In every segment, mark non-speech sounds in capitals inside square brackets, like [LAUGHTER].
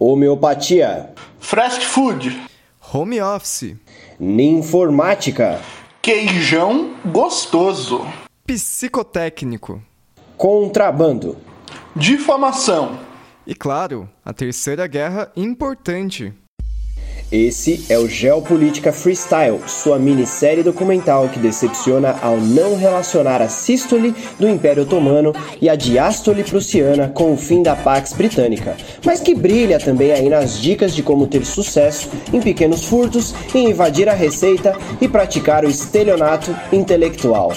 Homeopatia. Fast food. Home office. Ninformática. Queijão gostoso. Psicotécnico. Contrabando. Difamação. E claro, a terceira guerra importante. Esse é o Geopolítica Freestyle, sua minissérie documental que decepciona ao não relacionar a sístole do Império Otomano e a diástole prussiana com o fim da Pax Britânica, mas que brilha também aí nas dicas de como ter sucesso em pequenos furtos, em invadir a receita e praticar o estelionato intelectual.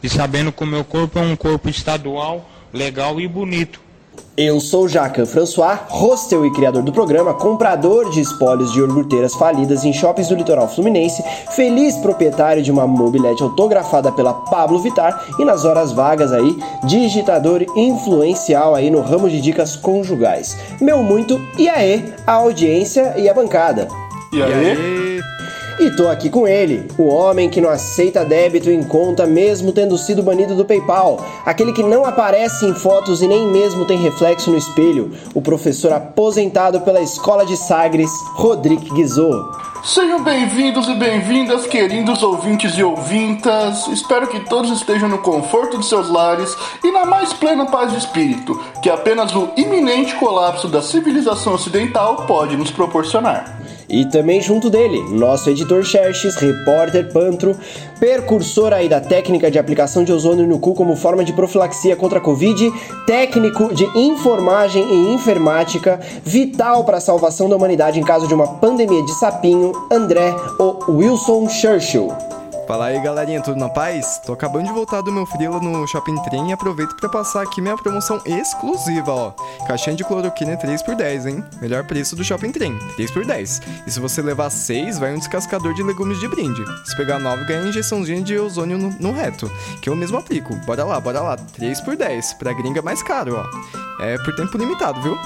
E sabendo que o meu corpo é um corpo estadual, legal e bonito. Eu sou Jacan François, hostel e criador do programa, comprador de espólios de iogurteiras falidas em shoppings do litoral fluminense, feliz proprietário de uma mobilete autografada pela Pablo Vitar e nas horas vagas aí, digitador influencial aí no ramo de dicas conjugais. Meu muito e aê, a audiência e a bancada. E aí? E aí? E tô aqui com ele, o homem que não aceita débito em conta mesmo tendo sido banido do PayPal, aquele que não aparece em fotos e nem mesmo tem reflexo no espelho, o professor aposentado pela Escola de Sagres, Rodrigo Guizot. Sejam bem-vindos e bem-vindas, queridos ouvintes e ouvintas. Espero que todos estejam no conforto de seus lares e na mais plena paz de espírito, que apenas o iminente colapso da civilização ocidental pode nos proporcionar. E também junto dele, nosso editor Xerxes, repórter Pantro, precursor aí da técnica de aplicação de ozônio no cu como forma de profilaxia contra a Covid, técnico de informagem e enfermática, vital para a salvação da humanidade em caso de uma pandemia de sapinho, André o Wilson Churchill. Fala aí galerinha, tudo na paz? Tô acabando de voltar do meu frila no Shopping Trem e aproveito para passar aqui minha promoção exclusiva, ó. Caixinha de cloroquina 3 por 10, hein? Melhor preço do Shopping Trem, 3 por 10. E se você levar 6, vai um descascador de legumes de brinde. Se pegar 9, ganha injeçãozinha de ozônio no, no reto, que eu mesmo aplico. Bora lá, bora lá, 3 por 10. Pra gringa é mais caro, ó. É por tempo limitado, viu?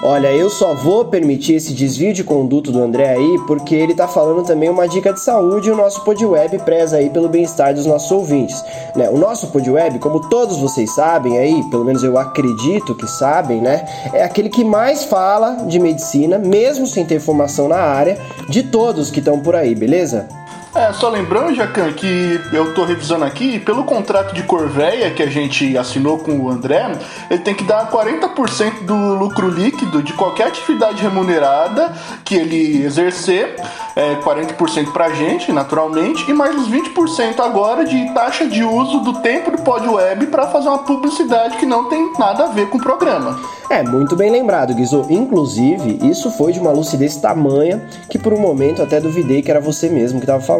Olha, eu só vou permitir esse desvio de conduto do André aí porque ele tá falando também uma dica de saúde e o nosso Podweb preza aí pelo bem-estar dos nossos ouvintes. Né? O nosso Podweb, como todos vocês sabem aí, pelo menos eu acredito que sabem, né? É aquele que mais fala de medicina, mesmo sem ter formação na área, de todos que estão por aí, beleza? É, só lembrando, Jacan, que eu tô revisando aqui, pelo contrato de Corveia que a gente assinou com o André, ele tem que dar 40% do lucro líquido de qualquer atividade remunerada que ele exercer, é, 40% pra gente, naturalmente, e mais os 20% agora de taxa de uso do tempo do Pod Web para fazer uma publicidade que não tem nada a ver com o programa. É, muito bem lembrado, Guizô. Inclusive, isso foi de uma lucidez tamanha que por um momento até duvidei que era você mesmo que estava falando.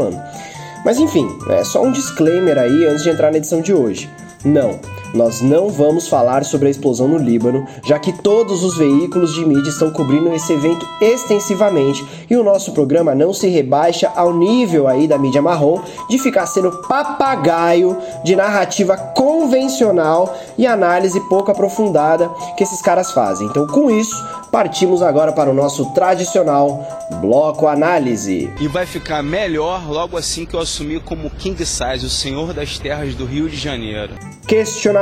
Mas enfim, é só um disclaimer aí antes de entrar na edição de hoje. Não, nós não vamos falar sobre a explosão no Líbano, já que todos os veículos de mídia estão cobrindo esse evento extensivamente e o nosso programa não se rebaixa ao nível aí da mídia marrom de ficar sendo papagaio de narrativa convencional e análise pouco aprofundada que esses caras fazem. Então, com isso, partimos agora para o nosso tradicional bloco análise. E vai ficar melhor logo assim que eu assumir como King Size, o senhor das terras do Rio de Janeiro. Questionamento.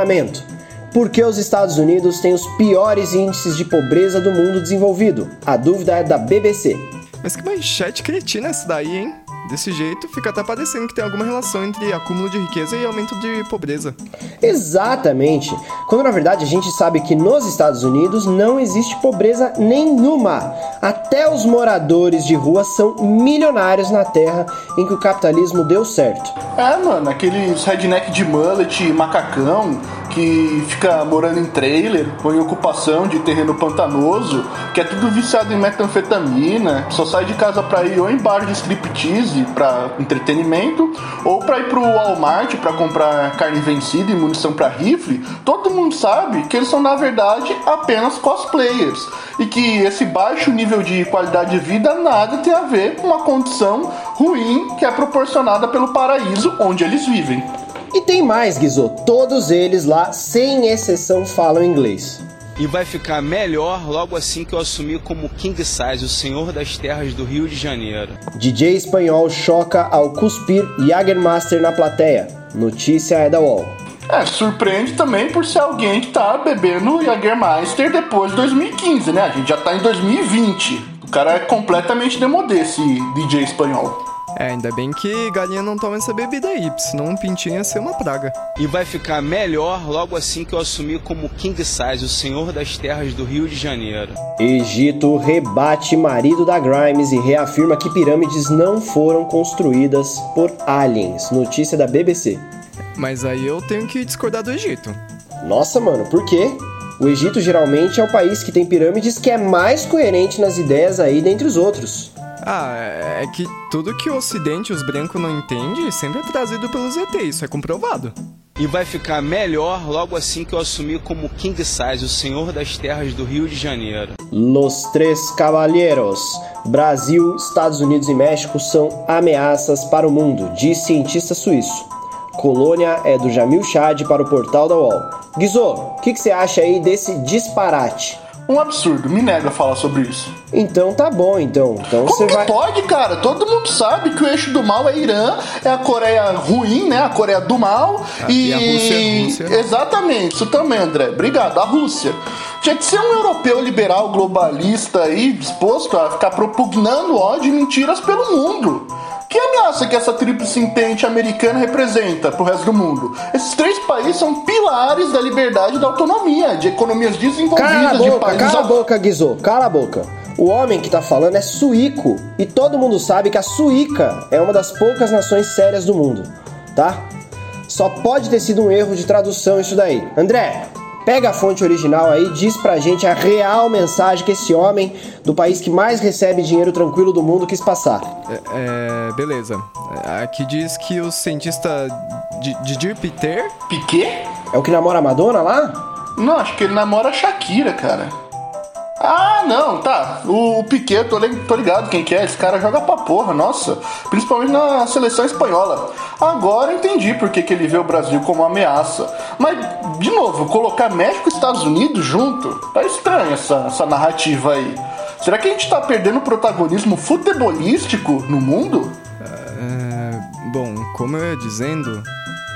Por que os Estados Unidos têm os piores índices de pobreza do mundo desenvolvido? A dúvida é da BBC. Mas que manchete cretina essa daí, hein? Desse jeito, fica até parecendo que tem alguma relação entre acúmulo de riqueza e aumento de pobreza. Exatamente. Quando na verdade a gente sabe que nos Estados Unidos não existe pobreza nenhuma. Até os moradores de rua são milionários na terra em que o capitalismo deu certo. É, mano, aqueles redneck de mullet, macacão, que fica morando em trailer ou em ocupação de terreno pantanoso, que é tudo viciado em metanfetamina, só sai de casa pra ir ou em bar de striptease pra entretenimento, ou pra ir pro Walmart pra comprar carne vencida e munição pra rifle, todo mundo sabe que eles são na verdade apenas cosplayers e que esse baixo nível de qualidade de vida nada tem a ver com uma condição ruim que é proporcionada pelo paraíso onde eles vivem. E tem mais, Guizô. Todos eles lá, sem exceção, falam inglês. E vai ficar melhor logo assim que eu assumir como King Size, o senhor das terras do Rio de Janeiro. DJ espanhol choca ao cuspir Jagermaster na plateia. Notícia é da UOL. É, surpreende também por ser alguém que tá bebendo Jagermeister depois de 2015, né? A gente já tá em 2020. O cara é completamente demodê, esse DJ espanhol. É, ainda bem que galinha não toma essa bebida aí, senão um pintinho ia ser uma praga. E vai ficar melhor logo assim que eu assumir como King Size, o senhor das terras do Rio de Janeiro. Egito rebate marido da Grimes e reafirma que pirâmides não foram construídas por aliens. Notícia da BBC. Mas aí eu tenho que discordar do Egito. Nossa, mano, por quê? O Egito geralmente é o país que tem pirâmides que é mais coerente nas ideias aí dentre os outros. Ah, é que tudo que o Ocidente e os brancos não entendem sempre é trazido pelos ET, isso é comprovado. E vai ficar melhor logo assim que eu assumir como King Size, o senhor das terras do Rio de Janeiro. Los Três Cavalheiros. Brasil, Estados Unidos e México são ameaças para o mundo, diz cientista suíço. Colônia é do Jamil Chad para o portal da UOL. Guizô, o que, que você acha aí desse disparate? Um absurdo, me nega a falar sobre isso. Então tá bom, então. Então Como você que vai. pode, cara? Todo mundo sabe que o eixo do mal é Irã, é a Coreia ruim, né? A Coreia do mal. Ah, e a Rússia, Rússia. Exatamente, isso também, André. Obrigado. A Rússia. Tinha que ser um europeu liberal globalista aí, disposto a ficar propugnando ódio e mentiras pelo mundo. Que ameaça que essa tríplice entente americana representa pro resto do mundo? Esses três países são pilares da liberdade e da autonomia, de economias desenvolvidas, Cala a de boca, países cala a boca, Guizô, cala a boca. O homem que tá falando é suíco. E todo mundo sabe que a Suíca é uma das poucas nações sérias do mundo, tá? Só pode ter sido um erro de tradução isso daí. André, pega a fonte original aí, diz pra gente a real mensagem que esse homem do país que mais recebe dinheiro tranquilo do mundo quis passar. É, é, beleza. Aqui diz que o cientista Di- Didier Peter Piquet? É o que namora a Madonna lá? Não, acho que ele namora a Shakira, cara. Ah, não, tá. O, o Piquet, tô, tô ligado quem que é. Esse cara joga pra porra, nossa. Principalmente na seleção espanhola. Agora entendi por que, ele vê o Brasil como uma ameaça. Mas, de novo, colocar México e Estados Unidos junto, tá estranho essa, essa narrativa aí. Será que a gente tá perdendo protagonismo futebolístico no mundo? É, bom, como eu ia dizendo,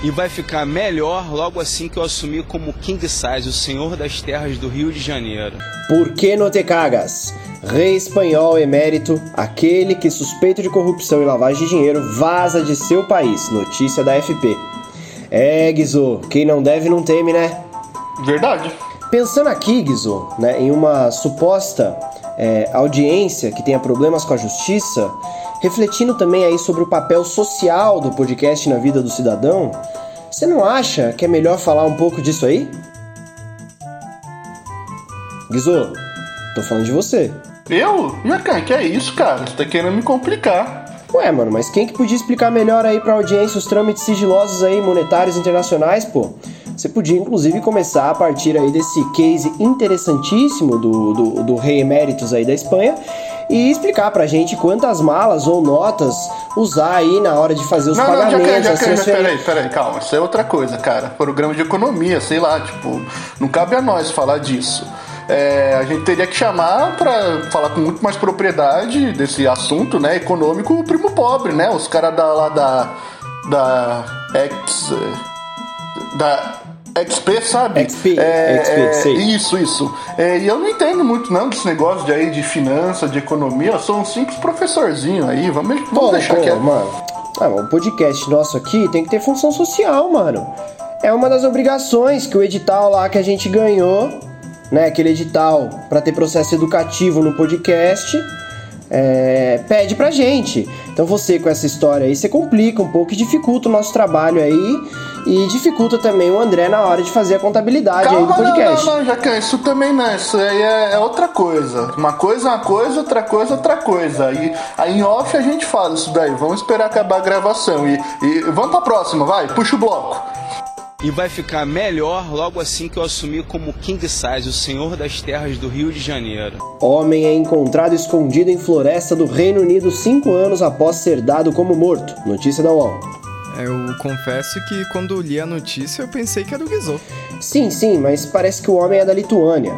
E vai ficar melhor logo assim que eu assumir como King Size, o senhor das terras do Rio de Janeiro. Por que não te cagas? Rei espanhol emérito, aquele que suspeito de corrupção e lavagem de dinheiro vaza de seu país. Notícia da FP. É, Guizô, quem não deve não teme, né? Verdade. Pensando aqui, Guizô, né, em uma suposta é, audiência que tenha problemas com a justiça, refletindo também aí sobre o papel social do podcast na vida do cidadão, você não acha que é melhor falar um pouco disso aí? Guizô, tô falando de você. Eu? Jacan, que é isso, cara? Você tá querendo me complicar. Ué, mano, mas quem que podia explicar melhor aí pra audiência os trâmites sigilosos aí monetários internacionais, pô? Você podia, inclusive, começar a partir aí desse case interessantíssimo do, do, do rei eméritos aí da Espanha e explicar pra gente quantas malas ou notas usar aí na hora de fazer os Não, não, pagamentos. Jacan, Jacan, assim, Jacan, peraí, peraí, calma. Isso é outra coisa, cara. Programa de economia, sei lá, tipo, não cabe a nós falar disso. É, a gente teria que chamar pra falar com muito mais propriedade desse assunto, né, econômico, o primo pobre, né? Os caras da, lá da. da. Ex. eh, da. XP, sabe? XP, é, XP, é, sei. Isso, isso. É, e eu não entendo muito não desse negócio de aí de finança, de economia. Eu sou um simples professorzinho aí. Vamos, vamos Pô, deixar pô, quieto. mano. Ah, o podcast nosso aqui tem que ter função social, mano. É uma das obrigações que o edital lá que a gente ganhou, né? Aquele edital pra ter processo educativo no podcast, é, pede pra gente. Então você com essa história aí, você complica um pouco e dificulta o nosso trabalho aí e dificulta também o André na hora de fazer a contabilidade aí do Calma, não, podcast. não, não, Jacan, isso também não, isso aí é, é outra coisa. Uma coisa é uma coisa, outra coisa é outra coisa. E aí em off a gente fala isso daí. Vamos esperar acabar a gravação. E, e vamos pra próxima, vai, puxa o bloco. E vai ficar melhor logo assim que eu assumir como King Size, o senhor das terras do Rio de Janeiro. Homem é encontrado escondido em floresta do Reino Unido cinco anos após ser dado como morto. Notícia da UOL. eu confesso que quando li a notícia eu pensei que era o Guizô. Sim, sim, mas parece que o homem é da Lituânia.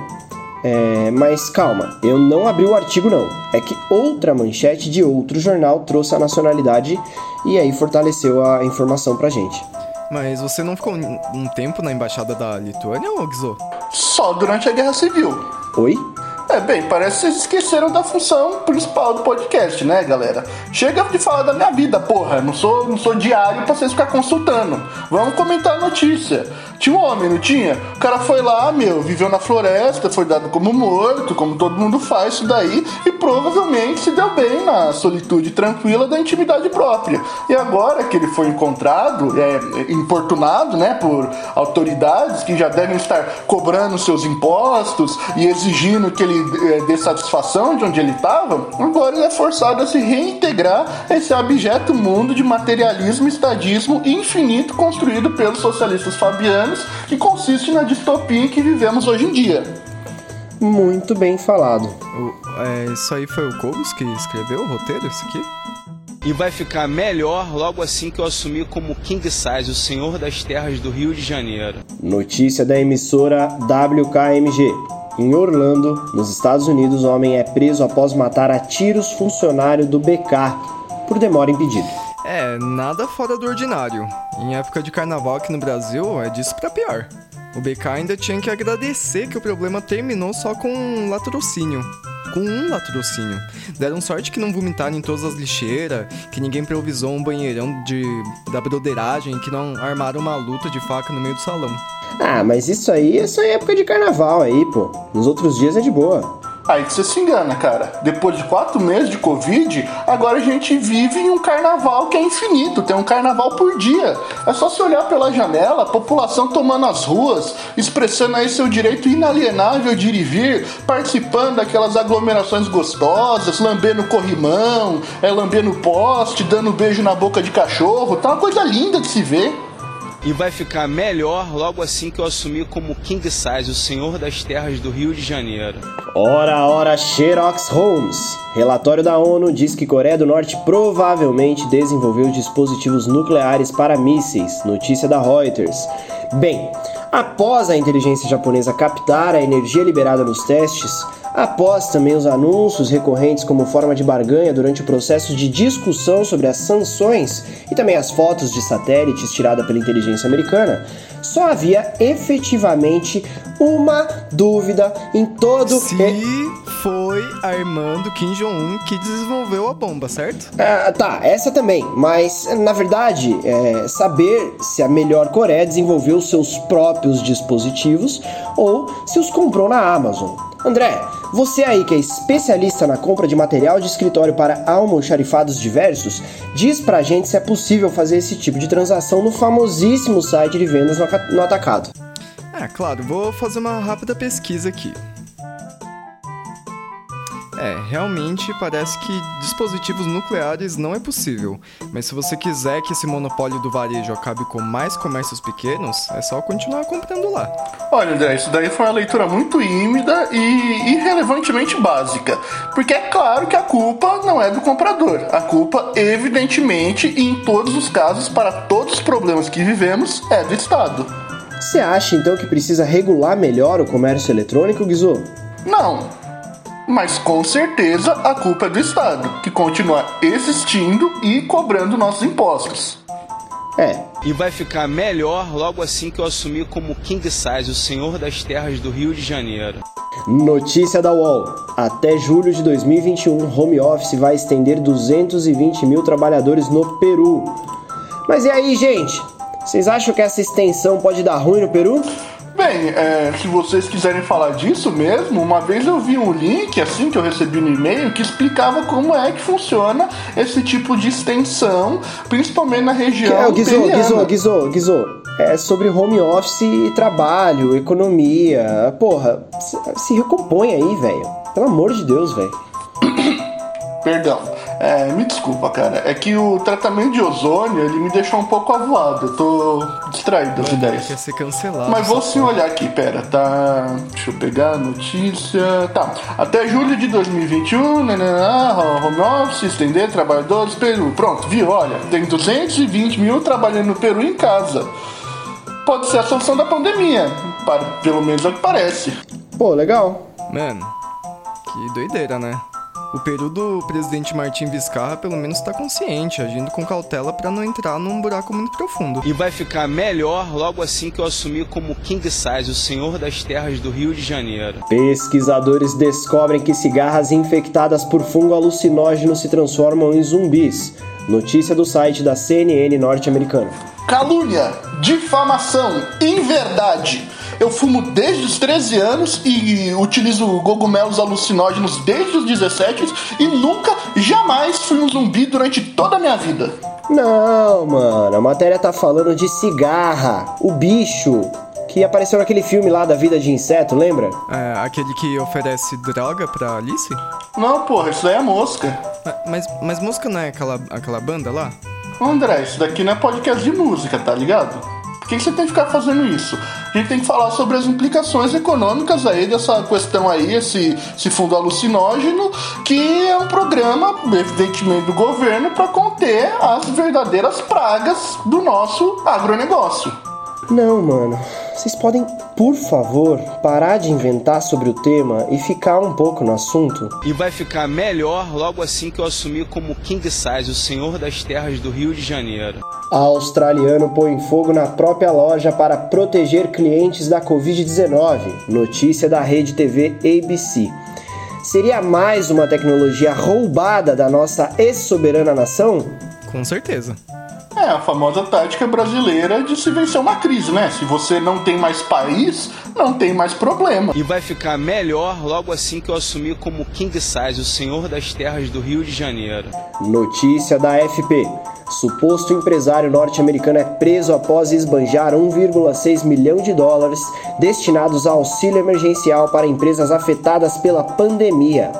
É, mas calma, eu não abri o artigo não. É que outra manchete de outro jornal trouxe a nacionalidade e aí fortaleceu a informação pra gente. Mas você não ficou um um tempo na embaixada da Lituânia, Gizô? Só durante a Guerra Civil. Oi? É, bem, parece que vocês esqueceram da função principal do podcast, né, galera? Chega de falar da minha vida, porra. Não sou, não sou diário pra vocês ficar consultando. Vamos comentar a notícia. Tinha um homem, não tinha? O cara foi lá, meu, viveu na floresta, foi dado como morto, como todo mundo faz isso daí, e provavelmente se deu bem na solitude tranquila da intimidade própria. E agora que ele foi encontrado, é, importunado, né, por autoridades que já devem estar cobrando seus impostos e exigindo que ele é, dê satisfação de onde ele estava, agora ele é forçado a se reintegrar a esse abjeto mundo de materialismo e estadismo infinito construído pelos socialistas fabianos, que consiste na distopia em que vivemos hoje em dia. Muito bem falado. O- é, isso aí foi o Cobos que escreveu o roteiro, isso aqui? E vai ficar melhor logo assim que eu assumir como King Size, o senhor das terras do Rio de Janeiro. Notícia da emissora WKMG. Em Orlando, nos Estados Unidos, homem é preso após matar a tiros funcionário do BK por demora em pedido. É, nada fora do ordinário. Em época de carnaval aqui no Brasil, é disso pra pior. O BK ainda tinha que agradecer que o problema terminou só com um latrocínio. Com um latrocínio. Deram sorte que não vomitaram em todas as lixeiras, que ninguém improvisou um banheirão de, da broderagem, que não armaram uma luta de faca no meio do salão. Ah, mas isso aí é só época de carnaval aí, pô. Nos outros dias é de boa. Aí que você se engana, cara. Depois de quatro meses de Covid, agora a gente vive em um carnaval que é infinito. Tem um carnaval por dia. É só se olhar pela janela, a população tomando as ruas, expressando aí seu direito inalienável de ir e vir, participando daquelas aglomerações gostosas, lambendo corrimão, é, lambendo poste, dando beijo na boca de cachorro. Tá uma coisa linda de se ver. E vai ficar melhor logo assim que eu assumir como King Size, o senhor das terras do Rio de Janeiro. Ora, ora, Xerox Holmes. Relatório da ONU diz que Coreia do Norte provavelmente desenvolveu dispositivos nucleares para mísseis. Notícia da Reuters. Bem, após a inteligência japonesa captar a energia liberada nos testes, após também os anúncios recorrentes como forma de barganha durante o processo de discussão sobre as sanções e também as fotos de satélites tiradas pela inteligência americana, só havia efetivamente uma dúvida em todo Se e- foi Armando Kim Jong-un que desenvolveu a bomba, certo? Ah, tá, essa também, mas na verdade, é saber se a melhor Coreia desenvolveu seus próprios dispositivos ou se os comprou na Amazon. André, você aí que é especialista na compra de material de escritório para almoxarifados diversos, diz pra gente se é possível fazer esse tipo de transação no famosíssimo site de vendas no aca- no atacado. É, claro, vou fazer uma rápida pesquisa aqui. É, realmente parece que dispositivos nucleares não é possível. Mas se você quiser que esse monopólio do varejo acabe com mais comércios pequenos, é só continuar comprando lá. Olha, André, isso daí foi uma leitura muito ímida e irrelevantemente básica. Porque é claro que a culpa não é do comprador. A culpa, evidentemente, e em todos os casos, para todos os problemas que vivemos, é do Estado. Você acha então que precisa regular melhor o comércio eletrônico, Guizô? Não. Mas com certeza a culpa é do Estado, que continua existindo e cobrando nossos impostos. É, E vai ficar melhor logo assim que eu assumir como King Size, o senhor das terras do Rio de Janeiro. Notícia da UOL. Até julho de 2021, home office vai estender 220 mil trabalhadores no Peru. Mas e aí, gente? Vocês acham que essa extensão pode dar ruim no Peru? Bem, é, se vocês quiserem falar disso mesmo, uma vez eu vi um link, assim, que eu recebi no e-mail, que explicava como é que funciona esse tipo de extensão, principalmente na região É, Guizô, periana. Guizô, Guizô, Guizô. É sobre home office e trabalho, economia. Porra, se, se recompõe aí, velho. Pelo amor de Deus, velho. [COUGHS] Perdão, é, me desculpa, cara. É que o tratamento de ozônio, ele me deixou um pouco avoado. Eu tô distraído das ideias. Quer ser cancelado. Mas vou sim olhar aqui, pera, tá. Deixa eu pegar a notícia. Tá. Até julho de 2021, nananã, home office, estender trabalhadores, Peru. Pronto, viu? Olha, tem 220 mil trabalhando no Peru em casa. Pode ser a solução da pandemia, para, pelo menos é o que parece. Pô, legal. Mano, que doideira, né? O Peru do presidente Martim Vizcarra pelo menos está consciente, agindo com cautela para não entrar num buraco muito profundo. E vai ficar melhor logo assim que eu assumir como King Size, o senhor das terras do Rio de Janeiro. Pesquisadores descobrem que cigarras infectadas por fungo alucinógeno se transformam em zumbis. Notícia do site da CNN norte-americana. Calúnia, difamação, inverdade. Eu fumo desde os 13 anos e utilizo cogumelos alucinógenos desde os 17 e nunca, jamais fui um zumbi durante toda a minha vida. Não, mano, a matéria tá falando de cigarra, o bicho que apareceu naquele filme lá da vida de inseto, lembra? É, aquele que oferece droga pra Alice? Não, porra, isso daí é mosca. Mas, mas Mosca não é aquela, aquela banda lá? André, isso daqui não é podcast de música, tá ligado? Que você tem que ficar fazendo isso? A gente tem que falar sobre as implicações econômicas aí dessa questão aí, esse, esse fundo alucinógeno, que é um programa, evidentemente, do governo para conter as verdadeiras pragas do nosso agronegócio. Não, mano. Vocês podem, por favor, parar de inventar sobre o tema e ficar um pouco no assunto? E vai ficar melhor logo assim que eu assumir como King Size, o senhor das terras do Rio de Janeiro. Australiano põe fogo na própria loja para proteger clientes da Covid-19. Notícia da rede TV ABC. Seria mais uma tecnologia roubada da nossa ex-soberana nação? Com certeza. É a famosa tática brasileira de se vencer uma crise, né? Se você não tem mais país, não tem mais problema. E vai ficar melhor logo assim que eu assumir como King Size, o senhor das terras do Rio de Janeiro. Notícia da FP. Suposto empresário norte-americano é preso após esbanjar 1,6 milhão de dólares destinados a auxílio emergencial para empresas afetadas pela pandemia.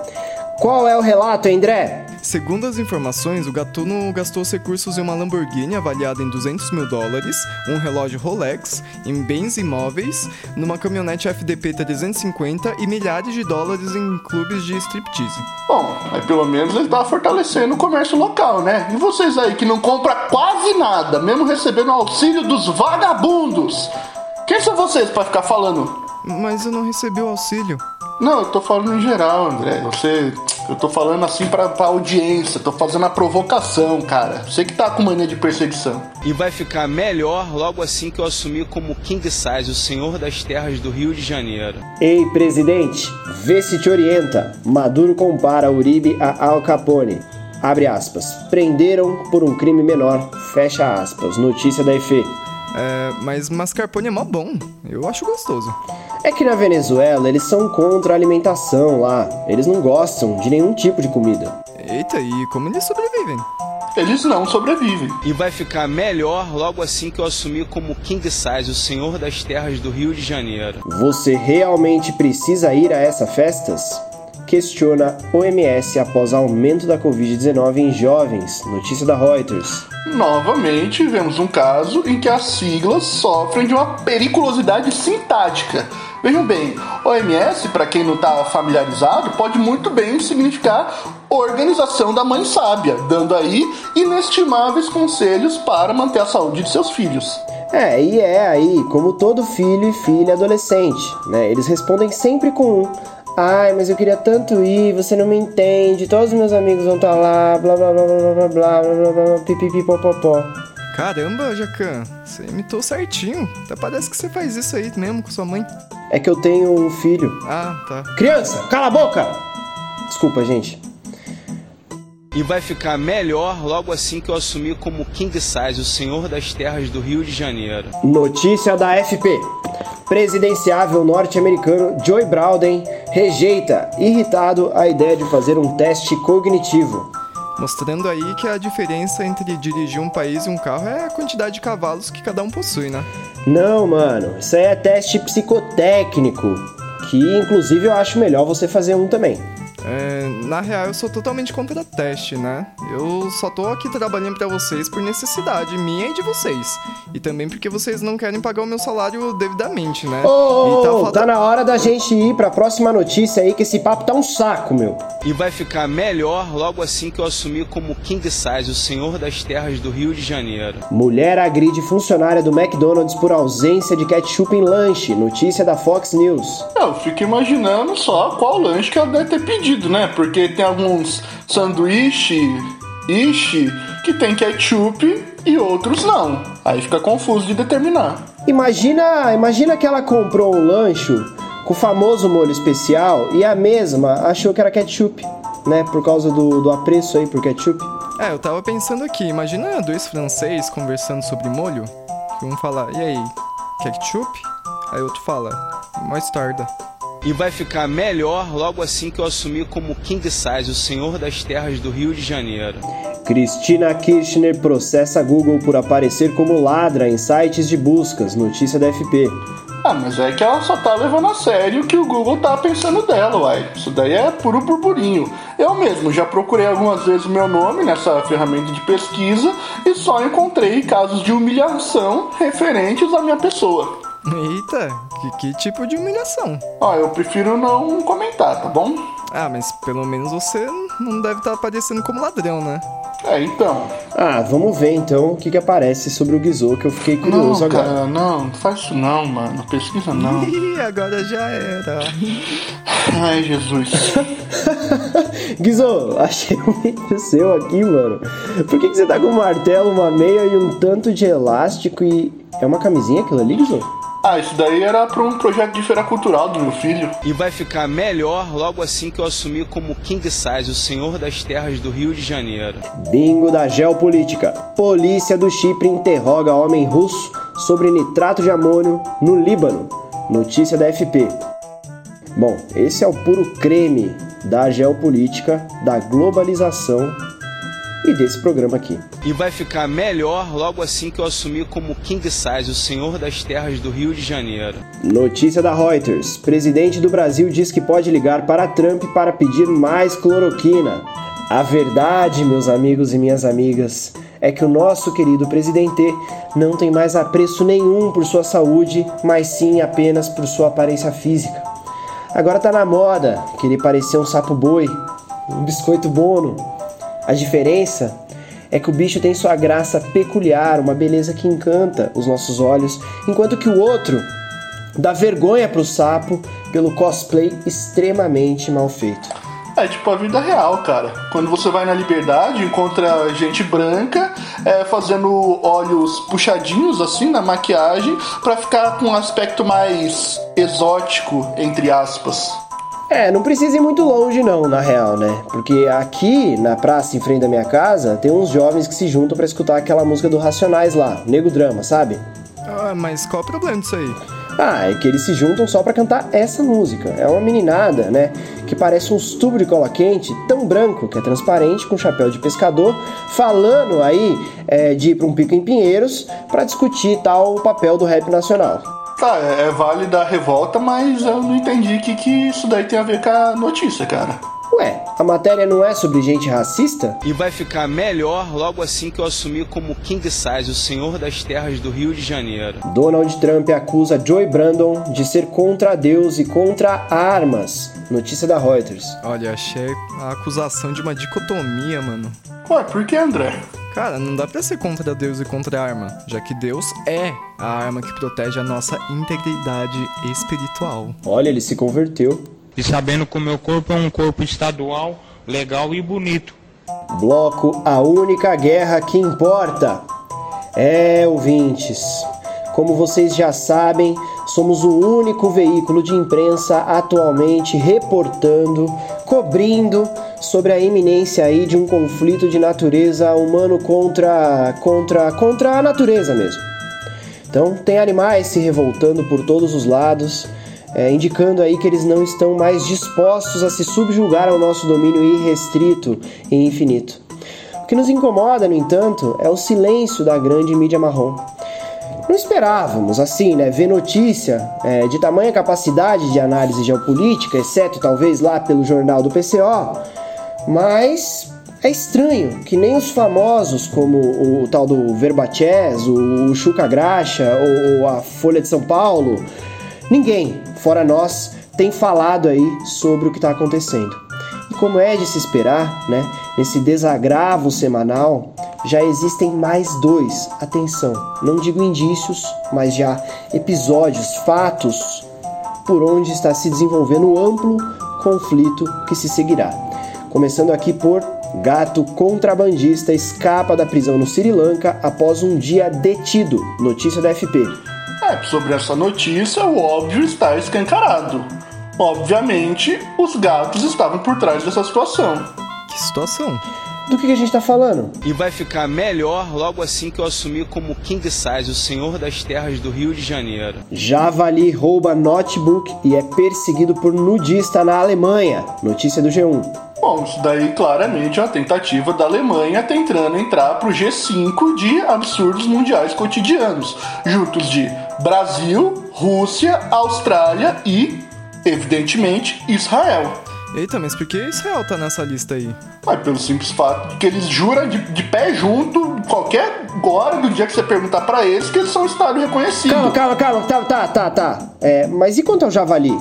Qual é o relato, André? Segundo as informações, o Gatuno gastou os recursos em uma Lamborghini avaliada em 200 mil dólares, um relógio Rolex, em bens imóveis, numa caminhonete FDP 350 e milhares de dólares em clubes de striptease. Bom, aí pelo menos ele tá fortalecendo o comércio local, né? E vocês aí que não compram quase nada, mesmo recebendo auxílio dos vagabundos? Quem são vocês para ficar falando? Mas eu não recebi o auxílio. Não, eu tô falando em geral, André. Você. Eu tô falando assim pra, pra audiência, tô fazendo a provocação, cara. Você que tá com mania de perseguição. E vai ficar melhor logo assim que eu assumir como King Size, o senhor das terras do Rio de Janeiro. Ei, presidente, vê se te orienta. Maduro compara Uribe a Al Capone. Abre aspas. Prenderam por um crime menor. Fecha aspas. Notícia da EFE. É, mas mascarpone é mó bom. Eu acho gostoso. É que na Venezuela eles são contra a alimentação lá. Eles não gostam de nenhum tipo de comida. Eita, e como eles sobrevivem? Eles não sobrevivem. E vai ficar melhor logo assim que eu assumir como King Size, o senhor das terras do Rio de Janeiro. Você realmente precisa ir a essas festas? Questiona OMS após aumento da Covid-19 em jovens. Notícia da Reuters. Novamente, vemos um caso em que as siglas sofrem de uma periculosidade sintática. Vejam bem, OMS, para quem não está familiarizado, pode muito bem significar Organização da Mãe Sábia, dando aí inestimáveis conselhos para manter a saúde de seus filhos. É, e é aí, como todo filho e filha adolescente, né? Eles respondem sempre com um. Ai, mas eu queria tanto ir, você não me entende, todos os meus amigos vão estar lá, blá blá blá blá blá blá blá blá blá blá pipipi popopó. Caramba, Jacan, você imitou certinho. Até parece que você faz isso aí mesmo com sua mãe. É que eu tenho um filho. Ah, tá. Criança, cala a boca! Desculpa, gente. E vai ficar melhor logo assim que eu assumir como King Size, o senhor das terras do Rio de Janeiro. Notícia da FP. Presidenciável norte-americano Joe Biden rejeita, irritado, a ideia de fazer um teste cognitivo. Mostrando aí que a diferença entre dirigir um país e um carro é a quantidade de cavalos que cada um possui, né? Não, mano, isso aí é teste psicotécnico, que inclusive eu acho melhor você fazer um também. É, na real, eu sou totalmente contra teste, né? Eu só tô aqui trabalhando para vocês por necessidade minha e de vocês. E também porque vocês não querem pagar o meu salário devidamente, né? Ô, E tá tá na hora da gente ir pra próxima notícia aí, que esse papo tá um saco, meu. E vai ficar melhor logo assim que eu assumir como King Size, o senhor das terras do Rio de Janeiro. Mulher agride funcionária do McDonald's por ausência de ketchup em lanche. Notícia da Fox News. Eu fico imaginando só qual lanche que ela deve ter pedido, sentido, né? Porque tem alguns sanduíche, ishi, que tem ketchup e outros não. Aí fica confuso de determinar. Imagina, imagina que ela comprou um lancho com o famoso molho especial e a mesma achou que era ketchup, né? Por causa do, do apreço aí por ketchup. É, eu tava pensando aqui, imagina dois franceses conversando sobre molho. Que um fala, e aí, ketchup? Aí outro fala, mostarda. E vai ficar melhor logo assim que eu assumir como King Size, o senhor das terras do Rio de Janeiro. Cristina Kirchner processa Google por aparecer como ladra em sites de buscas, notícia da FP. Ah, mas é que ela só tá levando a sério o que o Google tá pensando dela, uai. Isso daí é puro burburinho. Eu mesmo já procurei algumas vezes o meu nome nessa ferramenta de pesquisa e só encontrei casos de humilhação referentes à minha pessoa. Eita, que, que tipo de humilhação? Ó, eu prefiro não comentar, tá bom? Ah, mas pelo menos você não deve estar aparecendo como ladrão, né? É, então. Ah, vamos ver então o que, que aparece sobre o Guizou, que eu fiquei curioso não, agora. Cara, não, não faz isso não, mano. Pesquisa não. [LAUGHS] Ih, agora já era. [LAUGHS] Ai, Jesus. [LAUGHS] Guizou, achei um vídeo seu aqui, mano. Por que, que você tá com um martelo, uma meia e um tanto de elástico e. É uma camisinha aquilo ali, Guizou? Ah, isso daí era para um projeto de feira cultural do meu filho. E vai ficar melhor logo assim que eu assumir como King Size, o senhor das terras do Rio de Janeiro. Bingo da geopolítica. Polícia do Chipre interroga homem russo sobre nitrato de amônio no Líbano. Notícia da FP. Bom, esse é o puro creme da geopolítica, da globalização e desse programa aqui. E vai ficar melhor logo assim que eu assumir como King Size, o senhor das terras do Rio de Janeiro. Notícia da Reuters: Presidente do Brasil diz que pode ligar para Trump para pedir mais cloroquina. A verdade, meus amigos e minhas amigas, é que o nosso querido presidente não tem mais apreço nenhum por sua saúde, mas sim apenas por sua aparência física. Agora tá na moda querer parecer um sapo boi, um biscoito bono. A diferença é que o bicho tem sua graça peculiar, uma beleza que encanta os nossos olhos, enquanto que o outro dá vergonha pro sapo pelo cosplay extremamente mal feito. É tipo a vida real, cara. Quando você vai na liberdade, encontra gente branca é, fazendo olhos puxadinhos assim na maquiagem para ficar com um aspecto mais exótico, entre aspas. É, não precisa ir muito longe não, na real, né? Porque aqui na praça em frente da minha casa tem uns jovens que se juntam para escutar aquela música do Racionais lá, Nego Drama, sabe? Ah, mas qual o problema disso aí? Ah, é que eles se juntam só para cantar essa música. É uma meninada, né? Que parece um tubo de cola quente, tão branco que é transparente, com chapéu de pescador, falando aí é, de ir para um pico em Pinheiros para discutir tal o papel do rap nacional. Tá, é, é válida a revolta, mas eu não entendi o que, que isso daí tem a ver com a notícia, cara. Ué, a matéria não é sobre gente racista? E vai ficar melhor logo assim que eu assumir como King Size, o senhor das terras do Rio de Janeiro. Donald Trump acusa Joe Brandon de ser contra Deus e contra armas. Notícia da Reuters. Olha, achei a acusação de uma dicotomia, mano. Ué, por que, André? Cara, não dá pra ser contra Deus e contra a arma, já que Deus é a arma que protege a nossa integridade espiritual. Olha, ele se converteu. E sabendo que o meu corpo é um corpo estadual, legal e bonito. Bloco A Única Guerra que Importa. É, ouvintes, como vocês já sabem, somos o único veículo de imprensa atualmente reportando, cobrindo sobre a iminência aí de um conflito de natureza humano contra contra contra a natureza mesmo. Então, tem animais se revoltando por todos os lados, é, indicando aí que eles não estão mais dispostos a se subjugar ao nosso domínio irrestrito e infinito. O que nos incomoda, no entanto, é o silêncio da grande mídia marrom. Não esperávamos, assim, né, ver notícia é, de tamanha capacidade de análise geopolítica, exceto talvez lá pelo jornal do PCO, mas é estranho que nem os famosos, como o, tal do Verbaches, o, Chuca Graxa ou a Folha de São Paulo, ninguém, fora nós, tem falado aí sobre o que está acontecendo. E como é de se esperar, né, nesse desagravo semanal, já existem mais dois, atenção, não digo indícios, mas já episódios, fatos, por onde está se desenvolvendo um amplo conflito que se seguirá. Começando aqui por Gato contrabandista escapa da prisão no Sri Lanka após um dia detido. Notícia da FP. Sobre essa notícia, o óbvio está escancarado. Obviamente, os gatos estavam por trás dessa situação. Que situação? Do que, que a gente tá falando? E vai ficar melhor logo assim que eu assumir como King Size, o senhor das terras do Rio de Janeiro. Javali rouba notebook e é perseguido por nudista na Alemanha. Notícia do G1. Bom, isso daí claramente é uma tentativa da Alemanha tentando entrar pro G5 de absurdos mundiais cotidianos, juntos de Brasil, Rússia, Austrália e, evidentemente, Israel. Eita, mas por que Israel tá nessa lista aí? Mas pelo simples fato de que eles juram de, de pé junto, qualquer hora do dia que você perguntar pra eles, que eles são um Estado reconhecido. Calma, calma, calma. Tá, tá, tá, tá. É, mas e quanto ao javali?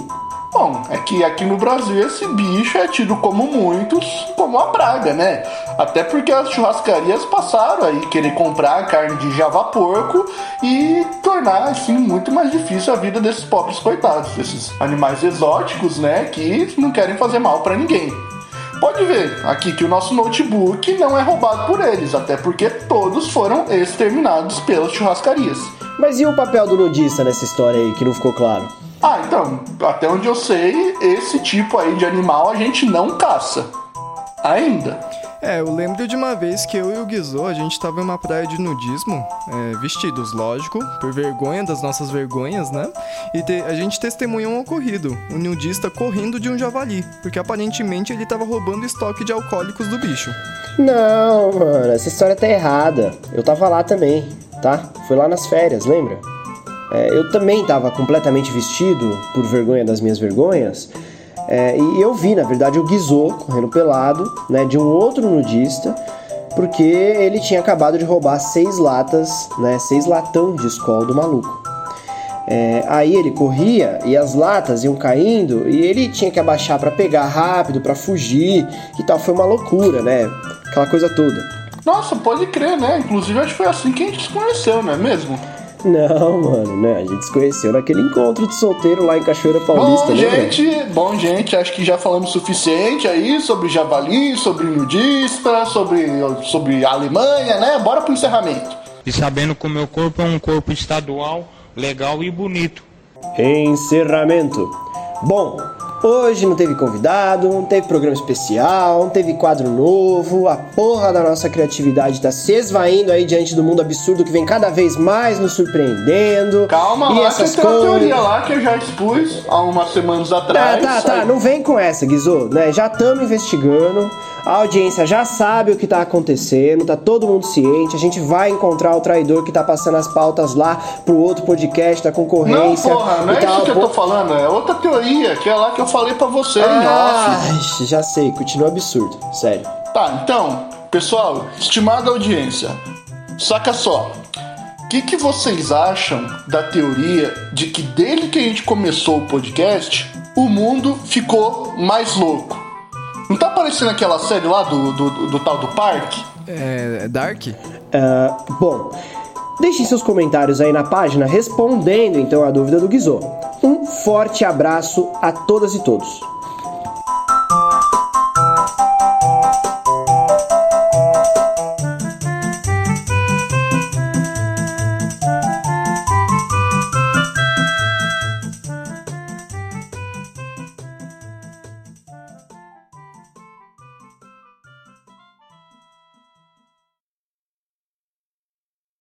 Bom, é que aqui no Brasil esse bicho é tido como muitos como uma praga, né? Até porque as churrascarias passaram aí querer comprar carne de java porco e tornar assim muito mais difícil a vida desses pobres coitados, desses animais exóticos, né, que não querem fazer mal para ninguém. Pode ver aqui que o nosso notebook não é roubado por eles, até porque todos foram exterminados pelas churrascarias. Mas e o papel do nudista nessa história aí que não ficou claro? Ah, então, até onde eu sei, esse tipo aí de animal a gente não caça. Ainda. É, eu lembro de uma vez que eu e o Guizô, a gente tava em uma praia de nudismo, é, vestidos, lógico, por vergonha das nossas vergonhas, né? E te, a gente testemunhou um ocorrido, um nudista correndo de um javali, porque aparentemente ele tava roubando estoque de alcoólicos do bicho. Não, mano, essa história tá errada. Eu tava lá também, tá? Foi lá nas férias, lembra? É, eu também tava completamente vestido, por vergonha das minhas vergonhas, é, e eu vi, na verdade, o Guizô correndo pelado, né, de um outro nudista, porque ele tinha acabado de roubar seis latas, né, seis latão de escola do maluco. É, aí ele corria e as latas iam caindo e ele tinha que abaixar para pegar rápido, para fugir e tal. Foi uma loucura, né? Aquela coisa toda. Nossa, pode crer, né? Inclusive acho que foi assim que a gente se conheceu, não é mesmo? Não, mano, né? A gente se conheceu naquele encontro de solteiro lá em Cachoeira Paulista, bom, né? gente, bom, gente, acho que já falamos o suficiente aí sobre javali, sobre nudista, sobre, sobre a Alemanha, né? Bora pro encerramento. E sabendo que o meu corpo é um corpo estadual, legal e bonito. Encerramento. Bom, hoje não teve convidado, não teve programa especial, não teve quadro novo, a porra da nossa criatividade tá se esvaindo aí diante do mundo absurdo que vem cada vez mais nos surpreendendo. Calma e lá, essas que coisas. teoria lá que eu já expus há umas semanas Tá, atrás. tá, tá, Aí- não vem com essa, Guizô, né? Já estamos investigando, a audiência já sabe o que tá acontecendo, tá todo mundo ciente, a gente vai encontrar o traidor que tá passando as pautas lá pro outro podcast da Não, concorrência. porra, não é tal, isso que eu tô falando, é outra teoria, que é lá que eu falei pra você Ah, [LAUGHS] já sei, continua absurdo, sério. Tá, então, pessoal, estimada audiência, saca só. O que, que vocês acham da teoria de que desde que a gente começou o podcast, o mundo ficou mais louco? Não tá parecendo aquela série lá do, do, do- do tal do parque? É. Dark? Ah, bom, deixem seus comentários aí na página respondendo então a dúvida do Guizô. Um forte abraço a todas e todos.